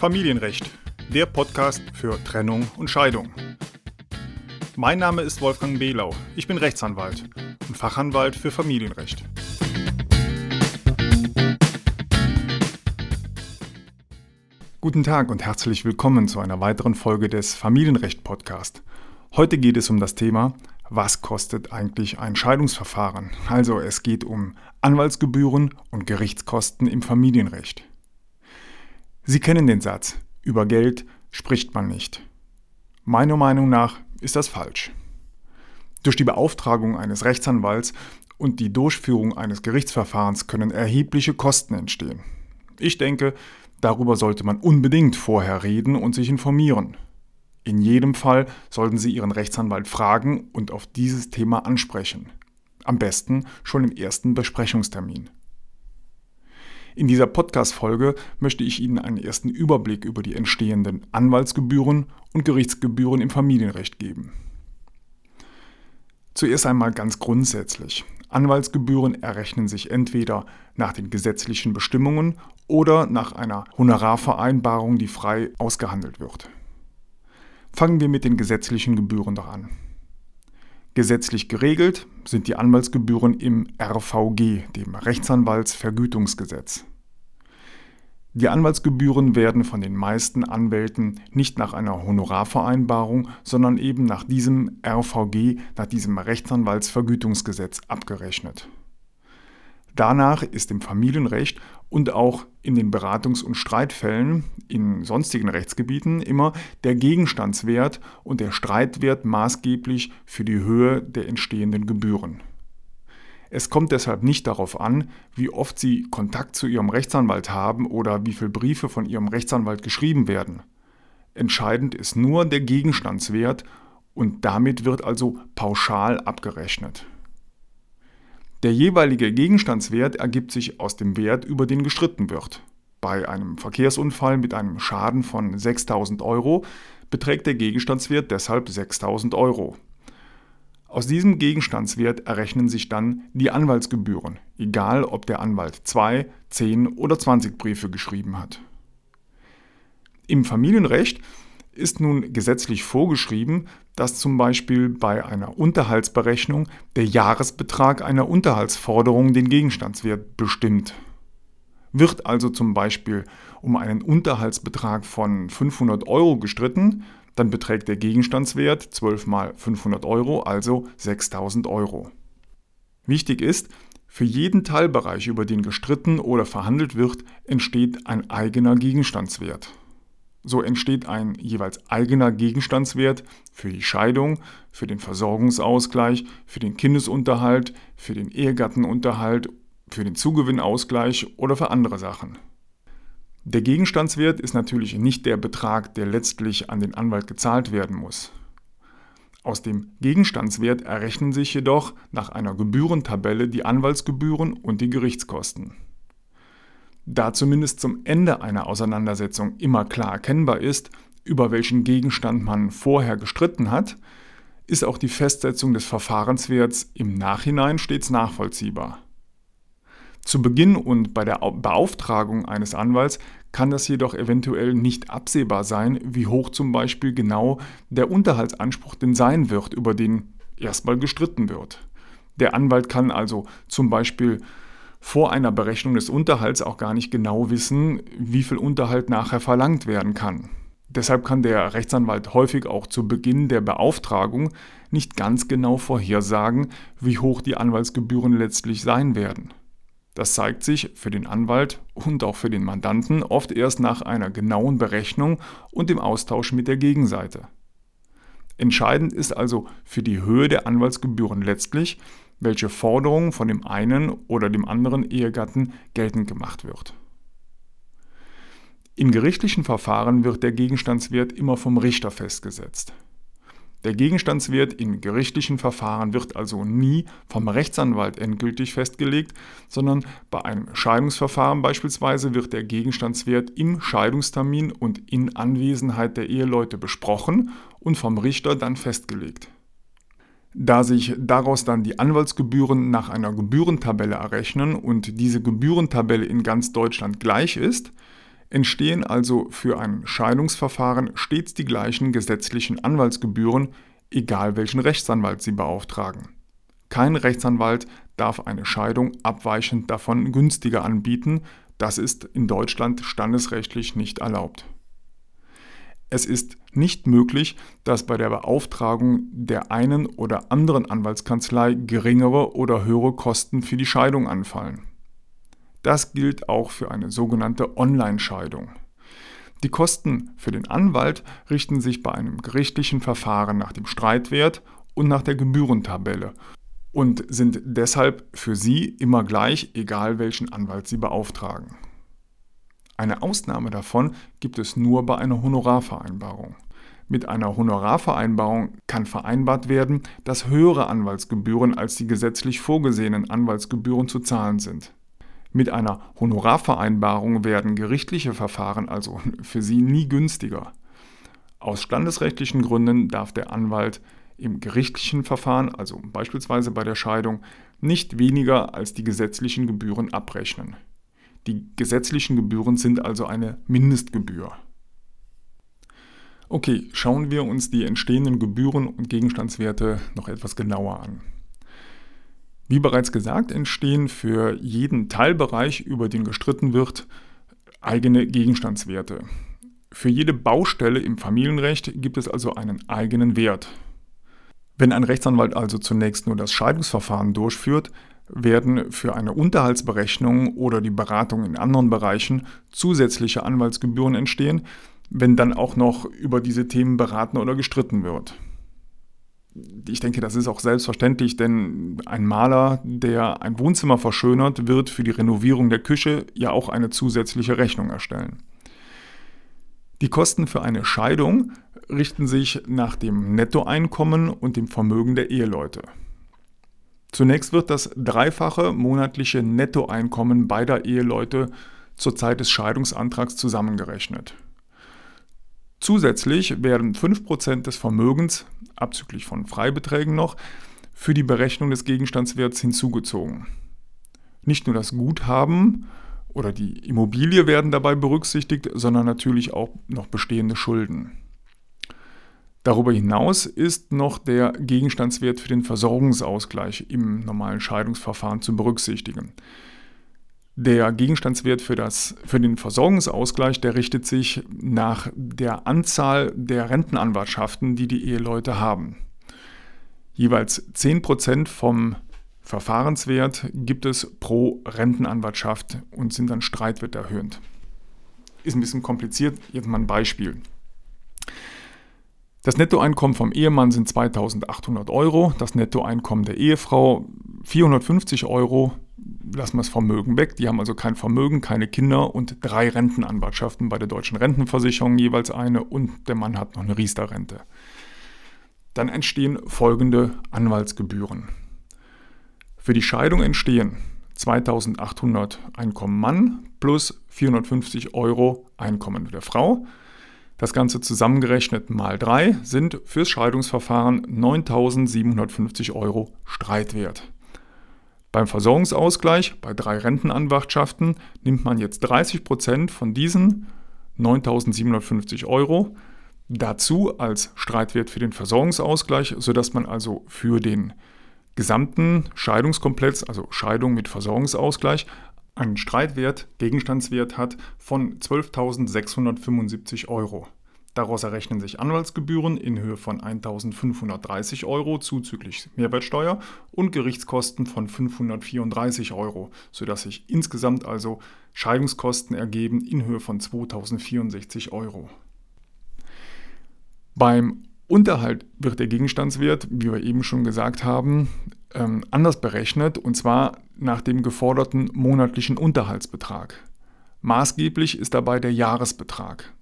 Familienrecht, der Podcast für Trennung und Scheidung. Mein Name ist Wolfgang Behlau. Ich bin Rechtsanwalt und Fachanwalt für Familienrecht. Guten Tag und herzlich willkommen zu einer weiteren Folge des Familienrecht Podcast. Heute geht es um das Thema, was kostet eigentlich ein Scheidungsverfahren? Also es geht um Anwaltsgebühren und Gerichtskosten im Familienrecht. Sie kennen den Satz, über Geld spricht man nicht. Meiner Meinung nach ist das falsch. Durch die Beauftragung eines Rechtsanwalts und die Durchführung eines Gerichtsverfahrens können erhebliche Kosten entstehen. Ich denke, darüber sollte man unbedingt vorher reden und sich informieren. In jedem Fall sollten Sie Ihren Rechtsanwalt fragen und auf dieses Thema ansprechen. Am besten schon im ersten Besprechungstermin. In dieser Podcast-Folge möchte ich Ihnen einen ersten Überblick über die entstehenden Anwaltsgebühren und Gerichtsgebühren im Familienrecht geben. Zuerst einmal ganz grundsätzlich. Anwaltsgebühren errechnen sich entweder nach den gesetzlichen Bestimmungen oder nach einer Honorarvereinbarung, die frei ausgehandelt wird. Fangen wir mit den gesetzlichen Gebühren doch an. Gesetzlich geregelt sind die Anwaltsgebühren im RVG, dem Rechtsanwaltsvergütungsgesetz. Die Anwaltsgebühren werden von den meisten Anwälten nicht nach einer Honorarvereinbarung, sondern eben nach diesem RVG, nach diesem Rechtsanwaltsvergütungsgesetz abgerechnet. Danach ist im Familienrecht und auch in den Beratungs- und Streitfällen in sonstigen Rechtsgebieten immer der Gegenstandswert und der Streitwert maßgeblich für die Höhe der entstehenden Gebühren. Es kommt deshalb nicht darauf an, wie oft Sie Kontakt zu Ihrem Rechtsanwalt haben oder wie viele Briefe von Ihrem Rechtsanwalt geschrieben werden. Entscheidend ist nur der Gegenstandswert und damit wird also pauschal abgerechnet. Der jeweilige Gegenstandswert ergibt sich aus dem Wert, über den gestritten wird. Bei einem Verkehrsunfall mit einem Schaden von 6000 Euro beträgt der Gegenstandswert deshalb 6000 Euro. Aus diesem Gegenstandswert errechnen sich dann die Anwaltsgebühren, egal ob der Anwalt 2, 10 oder 20 Briefe geschrieben hat. Im Familienrecht ist nun gesetzlich vorgeschrieben, dass zum Beispiel bei einer Unterhaltsberechnung der Jahresbetrag einer Unterhaltsforderung den Gegenstandswert bestimmt. Wird also zum Beispiel um einen Unterhaltsbetrag von 500 Euro gestritten, dann beträgt der Gegenstandswert 12 mal 500 Euro, also 6000 Euro. Wichtig ist, für jeden Teilbereich, über den gestritten oder verhandelt wird, entsteht ein eigener Gegenstandswert. So entsteht ein jeweils eigener Gegenstandswert für die Scheidung, für den Versorgungsausgleich, für den Kindesunterhalt, für den Ehegattenunterhalt, für den Zugewinnausgleich oder für andere Sachen. Der Gegenstandswert ist natürlich nicht der Betrag, der letztlich an den Anwalt gezahlt werden muss. Aus dem Gegenstandswert errechnen sich jedoch nach einer Gebührentabelle die Anwaltsgebühren und die Gerichtskosten. Da zumindest zum Ende einer Auseinandersetzung immer klar erkennbar ist, über welchen Gegenstand man vorher gestritten hat, ist auch die Festsetzung des Verfahrenswerts im Nachhinein stets nachvollziehbar. Zu Beginn und bei der Beauftragung eines Anwalts kann das jedoch eventuell nicht absehbar sein, wie hoch zum Beispiel genau der Unterhaltsanspruch denn sein wird, über den erstmal gestritten wird. Der Anwalt kann also zum Beispiel vor einer Berechnung des Unterhalts auch gar nicht genau wissen, wie viel Unterhalt nachher verlangt werden kann. Deshalb kann der Rechtsanwalt häufig auch zu Beginn der Beauftragung nicht ganz genau vorhersagen, wie hoch die Anwaltsgebühren letztlich sein werden. Das zeigt sich für den Anwalt und auch für den Mandanten oft erst nach einer genauen Berechnung und dem Austausch mit der Gegenseite. Entscheidend ist also für die Höhe der Anwaltsgebühren letztlich, welche Forderung von dem einen oder dem anderen Ehegatten geltend gemacht wird. In gerichtlichen Verfahren wird der Gegenstandswert immer vom Richter festgesetzt. Der Gegenstandswert in gerichtlichen Verfahren wird also nie vom Rechtsanwalt endgültig festgelegt, sondern bei einem Scheidungsverfahren beispielsweise wird der Gegenstandswert im Scheidungstermin und in Anwesenheit der Eheleute besprochen und vom Richter dann festgelegt. Da sich daraus dann die Anwaltsgebühren nach einer Gebührentabelle errechnen und diese Gebührentabelle in ganz Deutschland gleich ist, entstehen also für ein Scheidungsverfahren stets die gleichen gesetzlichen Anwaltsgebühren, egal welchen Rechtsanwalt Sie beauftragen. Kein Rechtsanwalt darf eine Scheidung abweichend davon günstiger anbieten, das ist in Deutschland standesrechtlich nicht erlaubt. Es ist nicht möglich, dass bei der Beauftragung der einen oder anderen Anwaltskanzlei geringere oder höhere Kosten für die Scheidung anfallen. Das gilt auch für eine sogenannte Online-Scheidung. Die Kosten für den Anwalt richten sich bei einem gerichtlichen Verfahren nach dem Streitwert und nach der Gebührentabelle und sind deshalb für Sie immer gleich, egal welchen Anwalt Sie beauftragen. Eine Ausnahme davon gibt es nur bei einer Honorarvereinbarung. Mit einer Honorarvereinbarung kann vereinbart werden, dass höhere Anwaltsgebühren als die gesetzlich vorgesehenen Anwaltsgebühren zu zahlen sind. Mit einer Honorarvereinbarung werden gerichtliche Verfahren also für Sie nie günstiger. Aus standesrechtlichen Gründen darf der Anwalt im gerichtlichen Verfahren, also beispielsweise bei der Scheidung, nicht weniger als die gesetzlichen Gebühren abrechnen. Die gesetzlichen Gebühren sind also eine Mindestgebühr. Okay, schauen wir uns die entstehenden Gebühren und Gegenstandswerte noch etwas genauer an. Wie bereits gesagt, entstehen für jeden Teilbereich, über den gestritten wird, eigene Gegenstandswerte. Für jede Baustelle im Familienrecht gibt es also einen eigenen Wert. Wenn ein Rechtsanwalt also zunächst nur das Scheidungsverfahren durchführt, werden für eine Unterhaltsberechnung oder die Beratung in anderen Bereichen zusätzliche Anwaltsgebühren entstehen, wenn dann auch noch über diese Themen beraten oder gestritten wird. Ich denke, das ist auch selbstverständlich, denn ein Maler, der ein Wohnzimmer verschönert, wird für die Renovierung der Küche ja auch eine zusätzliche Rechnung erstellen. Die Kosten für eine Scheidung richten sich nach dem Nettoeinkommen und dem Vermögen der Eheleute. Zunächst wird das dreifache monatliche Nettoeinkommen beider Eheleute zur Zeit des Scheidungsantrags zusammengerechnet. Zusätzlich werden 5% des Vermögens, abzüglich von Freibeträgen noch, für die Berechnung des Gegenstandswerts hinzugezogen. Nicht nur das Guthaben oder die Immobilie werden dabei berücksichtigt, sondern natürlich auch noch bestehende Schulden. Darüber hinaus ist noch der Gegenstandswert für den Versorgungsausgleich im normalen Scheidungsverfahren zu berücksichtigen. Der Gegenstandswert für, das, für den Versorgungsausgleich, der richtet sich nach der Anzahl der Rentenanwartschaften, die die Eheleute haben. Jeweils 10% vom Verfahrenswert gibt es pro Rentenanwartschaft und sind dann Streitwert erhöht. Ist ein bisschen kompliziert, jetzt mal ein Beispiel. Das Nettoeinkommen vom Ehemann sind 2800 Euro, das Nettoeinkommen der Ehefrau 450 Euro. Lassen wir das Vermögen weg. Die haben also kein Vermögen, keine Kinder und drei Rentenanwartschaften bei der deutschen Rentenversicherung jeweils eine und der Mann hat noch eine Riester-Rente. Dann entstehen folgende Anwaltsgebühren. Für die Scheidung entstehen 2800 Einkommen Mann plus 450 Euro Einkommen der Frau das Ganze zusammengerechnet mal 3 sind fürs Scheidungsverfahren 9.750 Euro Streitwert. Beim Versorgungsausgleich bei drei Rentenanwartschaften nimmt man jetzt 30% von diesen 9.750 Euro dazu als Streitwert für den Versorgungsausgleich, sodass man also für den gesamten Scheidungskomplex, also Scheidung mit Versorgungsausgleich, einen Streitwert, Gegenstandswert hat von 12.675 Euro. Daraus errechnen sich Anwaltsgebühren in Höhe von 1.530 Euro zuzüglich Mehrwertsteuer und Gerichtskosten von 534 Euro, sodass sich insgesamt also Scheidungskosten ergeben in Höhe von 2.064 Euro. Beim Unterhalt wird der Gegenstandswert, wie wir eben schon gesagt haben, ähm, anders berechnet und zwar nach dem geforderten monatlichen Unterhaltsbetrag. Maßgeblich ist dabei der Jahresbetrag.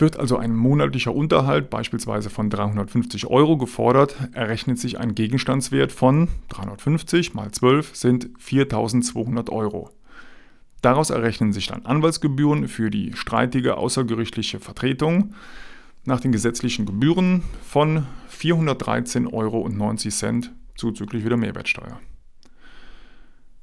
Wird also ein monatlicher Unterhalt beispielsweise von 350 Euro gefordert, errechnet sich ein Gegenstandswert von 350 mal 12 sind 4200 Euro. Daraus errechnen sich dann Anwaltsgebühren für die streitige außergerichtliche Vertretung nach den gesetzlichen Gebühren von 413,90 Euro zuzüglich wieder Mehrwertsteuer.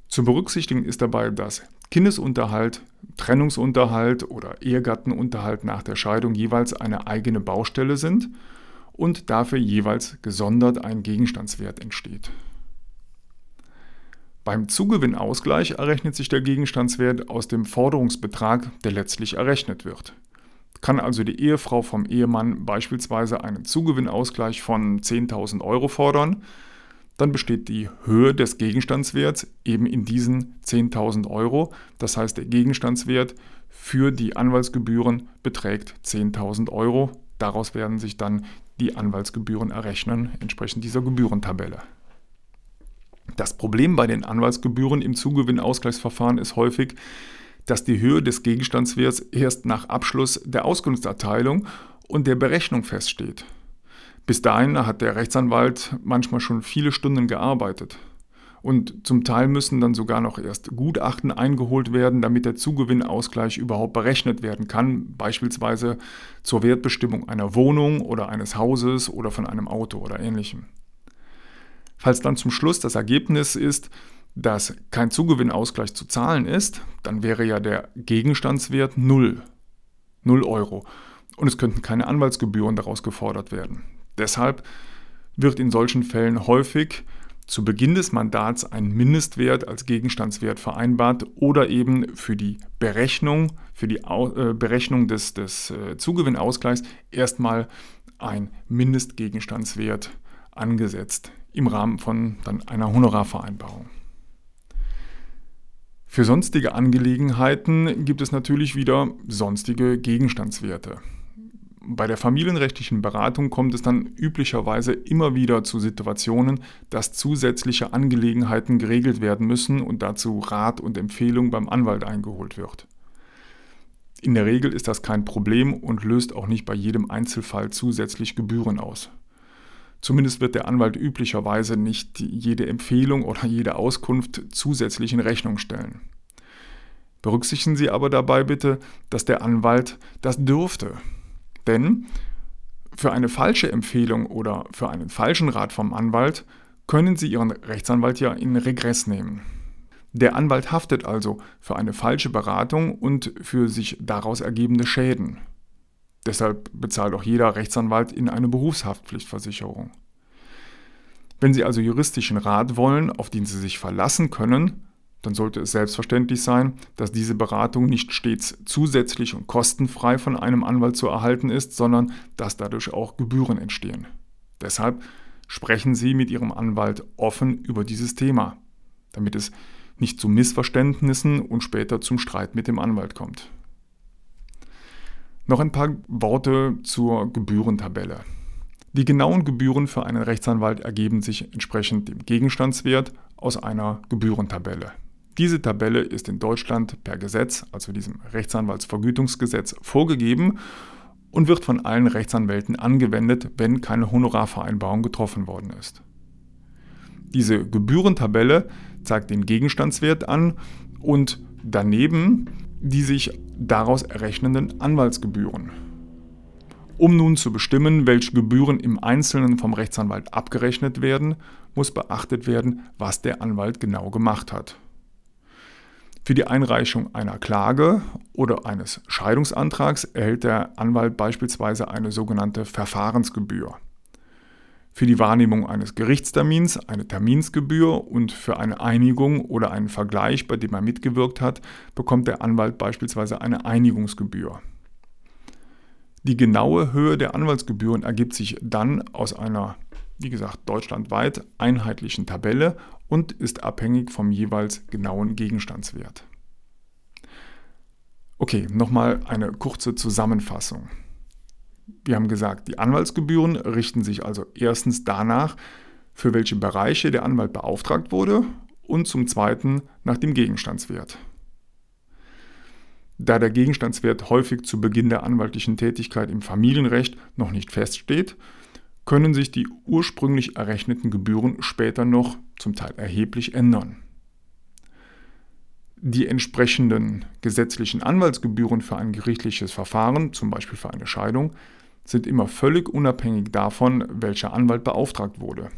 Zu berücksichtigen ist dabei das Kindesunterhalt, Trennungsunterhalt oder Ehegattenunterhalt nach der Scheidung jeweils eine eigene Baustelle sind und dafür jeweils gesondert ein Gegenstandswert entsteht. Beim Zugewinnausgleich errechnet sich der Gegenstandswert aus dem Forderungsbetrag, der letztlich errechnet wird. Kann also die Ehefrau vom Ehemann beispielsweise einen Zugewinnausgleich von 10.000 Euro fordern, dann besteht die Höhe des Gegenstandswerts eben in diesen 10.000 Euro. Das heißt, der Gegenstandswert für die Anwaltsgebühren beträgt 10.000 Euro. Daraus werden sich dann die Anwaltsgebühren errechnen, entsprechend dieser Gebührentabelle. Das Problem bei den Anwaltsgebühren im Zugewinnausgleichsverfahren ist häufig, dass die Höhe des Gegenstandswerts erst nach Abschluss der Auskunftserteilung und der Berechnung feststeht. Bis dahin hat der Rechtsanwalt manchmal schon viele Stunden gearbeitet. Und zum Teil müssen dann sogar noch erst Gutachten eingeholt werden, damit der Zugewinnausgleich überhaupt berechnet werden kann, beispielsweise zur Wertbestimmung einer Wohnung oder eines Hauses oder von einem Auto oder ähnlichem. Falls dann zum Schluss das Ergebnis ist, dass kein Zugewinnausgleich zu zahlen ist, dann wäre ja der Gegenstandswert 0. 0 Euro. Und es könnten keine Anwaltsgebühren daraus gefordert werden. Deshalb wird in solchen Fällen häufig zu Beginn des Mandats ein Mindestwert als Gegenstandswert vereinbart oder eben für die Berechnung, für die äh, Berechnung des, des äh, Zugewinnausgleichs erstmal ein Mindestgegenstandswert angesetzt im Rahmen von dann einer Honorarvereinbarung. Für sonstige Angelegenheiten gibt es natürlich wieder sonstige Gegenstandswerte. Bei der familienrechtlichen Beratung kommt es dann üblicherweise immer wieder zu Situationen, dass zusätzliche Angelegenheiten geregelt werden müssen und dazu Rat und Empfehlung beim Anwalt eingeholt wird. In der Regel ist das kein Problem und löst auch nicht bei jedem Einzelfall zusätzlich Gebühren aus. Zumindest wird der Anwalt üblicherweise nicht jede Empfehlung oder jede Auskunft zusätzlich in Rechnung stellen. Berücksichtigen Sie aber dabei bitte, dass der Anwalt das dürfte. Denn für eine falsche Empfehlung oder für einen falschen Rat vom Anwalt können Sie Ihren Rechtsanwalt ja in Regress nehmen. Der Anwalt haftet also für eine falsche Beratung und für sich daraus ergebende Schäden. Deshalb bezahlt auch jeder Rechtsanwalt in eine Berufshaftpflichtversicherung. Wenn Sie also juristischen Rat wollen, auf den Sie sich verlassen können, dann sollte es selbstverständlich sein, dass diese Beratung nicht stets zusätzlich und kostenfrei von einem Anwalt zu erhalten ist, sondern dass dadurch auch Gebühren entstehen. Deshalb sprechen Sie mit Ihrem Anwalt offen über dieses Thema, damit es nicht zu Missverständnissen und später zum Streit mit dem Anwalt kommt. Noch ein paar Worte zur Gebührentabelle. Die genauen Gebühren für einen Rechtsanwalt ergeben sich entsprechend dem Gegenstandswert aus einer Gebührentabelle. Diese Tabelle ist in Deutschland per Gesetz, also diesem Rechtsanwaltsvergütungsgesetz, vorgegeben und wird von allen Rechtsanwälten angewendet, wenn keine Honorarvereinbarung getroffen worden ist. Diese Gebührentabelle zeigt den Gegenstandswert an und daneben die sich daraus errechnenden Anwaltsgebühren. Um nun zu bestimmen, welche Gebühren im Einzelnen vom Rechtsanwalt abgerechnet werden, muss beachtet werden, was der Anwalt genau gemacht hat. Für die Einreichung einer Klage oder eines Scheidungsantrags erhält der Anwalt beispielsweise eine sogenannte Verfahrensgebühr für die Wahrnehmung eines Gerichtstermins eine Terminsgebühr und für eine Einigung oder einen Vergleich, bei dem er mitgewirkt hat, bekommt der Anwalt beispielsweise eine Einigungsgebühr. Die genaue Höhe der Anwaltsgebühren ergibt sich dann aus einer, wie gesagt, deutschlandweit einheitlichen Tabelle und ist abhängig vom jeweils genauen Gegenstandswert. Okay, nochmal eine kurze Zusammenfassung. Wir haben gesagt, die Anwaltsgebühren richten sich also erstens danach, für welche Bereiche der Anwalt beauftragt wurde und zum Zweiten nach dem Gegenstandswert. Da der Gegenstandswert häufig zu Beginn der anwaltlichen Tätigkeit im Familienrecht noch nicht feststeht, können sich die ursprünglich errechneten Gebühren später noch zum Teil erheblich ändern. Die entsprechenden gesetzlichen Anwaltsgebühren für ein gerichtliches Verfahren, zum Beispiel für eine Scheidung, sind immer völlig unabhängig davon, welcher Anwalt beauftragt wurde.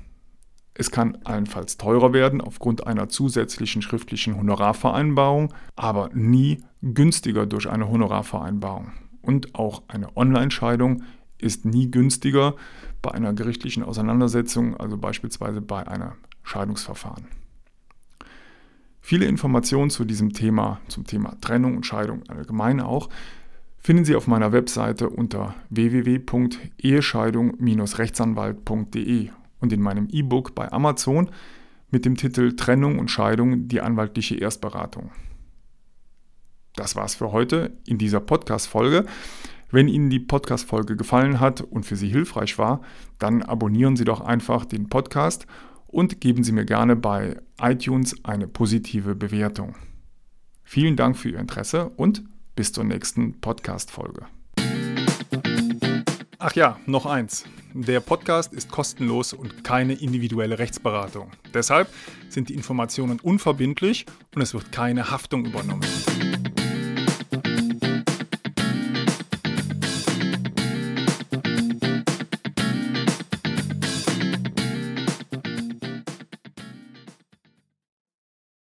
Es kann allenfalls teurer werden aufgrund einer zusätzlichen schriftlichen Honorarvereinbarung, aber nie günstiger durch eine Honorarvereinbarung. Und auch eine Online-Scheidung ist nie günstiger bei einer gerichtlichen Auseinandersetzung, also beispielsweise bei einem Scheidungsverfahren. Viele Informationen zu diesem Thema, zum Thema Trennung und Scheidung allgemein auch, finden Sie auf meiner Webseite unter www.ehescheidung-rechtsanwalt.de und in meinem E-Book bei Amazon mit dem Titel Trennung und Scheidung, die anwaltliche Erstberatung. Das war's für heute in dieser Podcast-Folge. Wenn Ihnen die Podcast-Folge gefallen hat und für Sie hilfreich war, dann abonnieren Sie doch einfach den Podcast und geben Sie mir gerne bei iTunes eine positive Bewertung. Vielen Dank für Ihr Interesse und bis zur nächsten Podcast-Folge. Ach ja, noch eins. Der Podcast ist kostenlos und keine individuelle Rechtsberatung. Deshalb sind die Informationen unverbindlich und es wird keine Haftung übernommen.